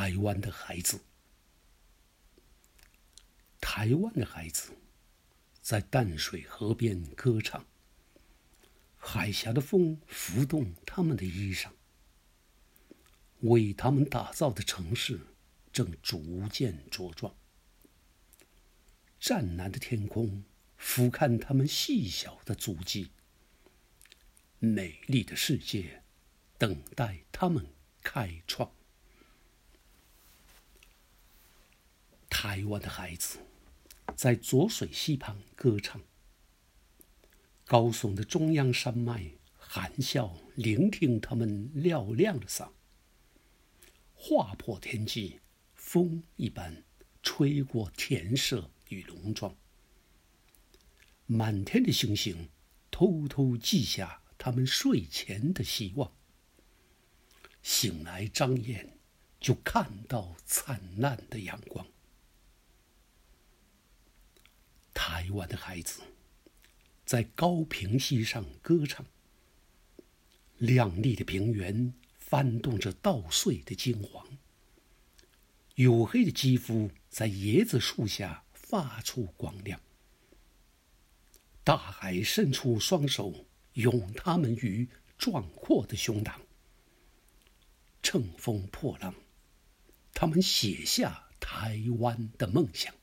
台湾的孩子，台湾的孩子，在淡水河边歌唱。海峡的风拂动他们的衣裳，为他们打造的城市正逐渐茁壮。湛蓝的天空俯瞰他们细小的足迹，美丽的世界等待他们开创。台湾的孩子在浊水溪旁歌唱。高耸的中央山脉含笑聆听他们嘹亮的嗓，划破天际，风一般吹过田舍与农庄。满天的星星偷偷记下他们睡前的希望。醒来张眼，就看到灿烂的阳光。台湾的孩子。在高平溪上歌唱，亮丽的平原翻动着稻穗的金黄，黝黑的肌肤在椰子树下发出光亮。大海伸出双手，拥他们于壮阔的胸膛。乘风破浪，他们写下台湾的梦想。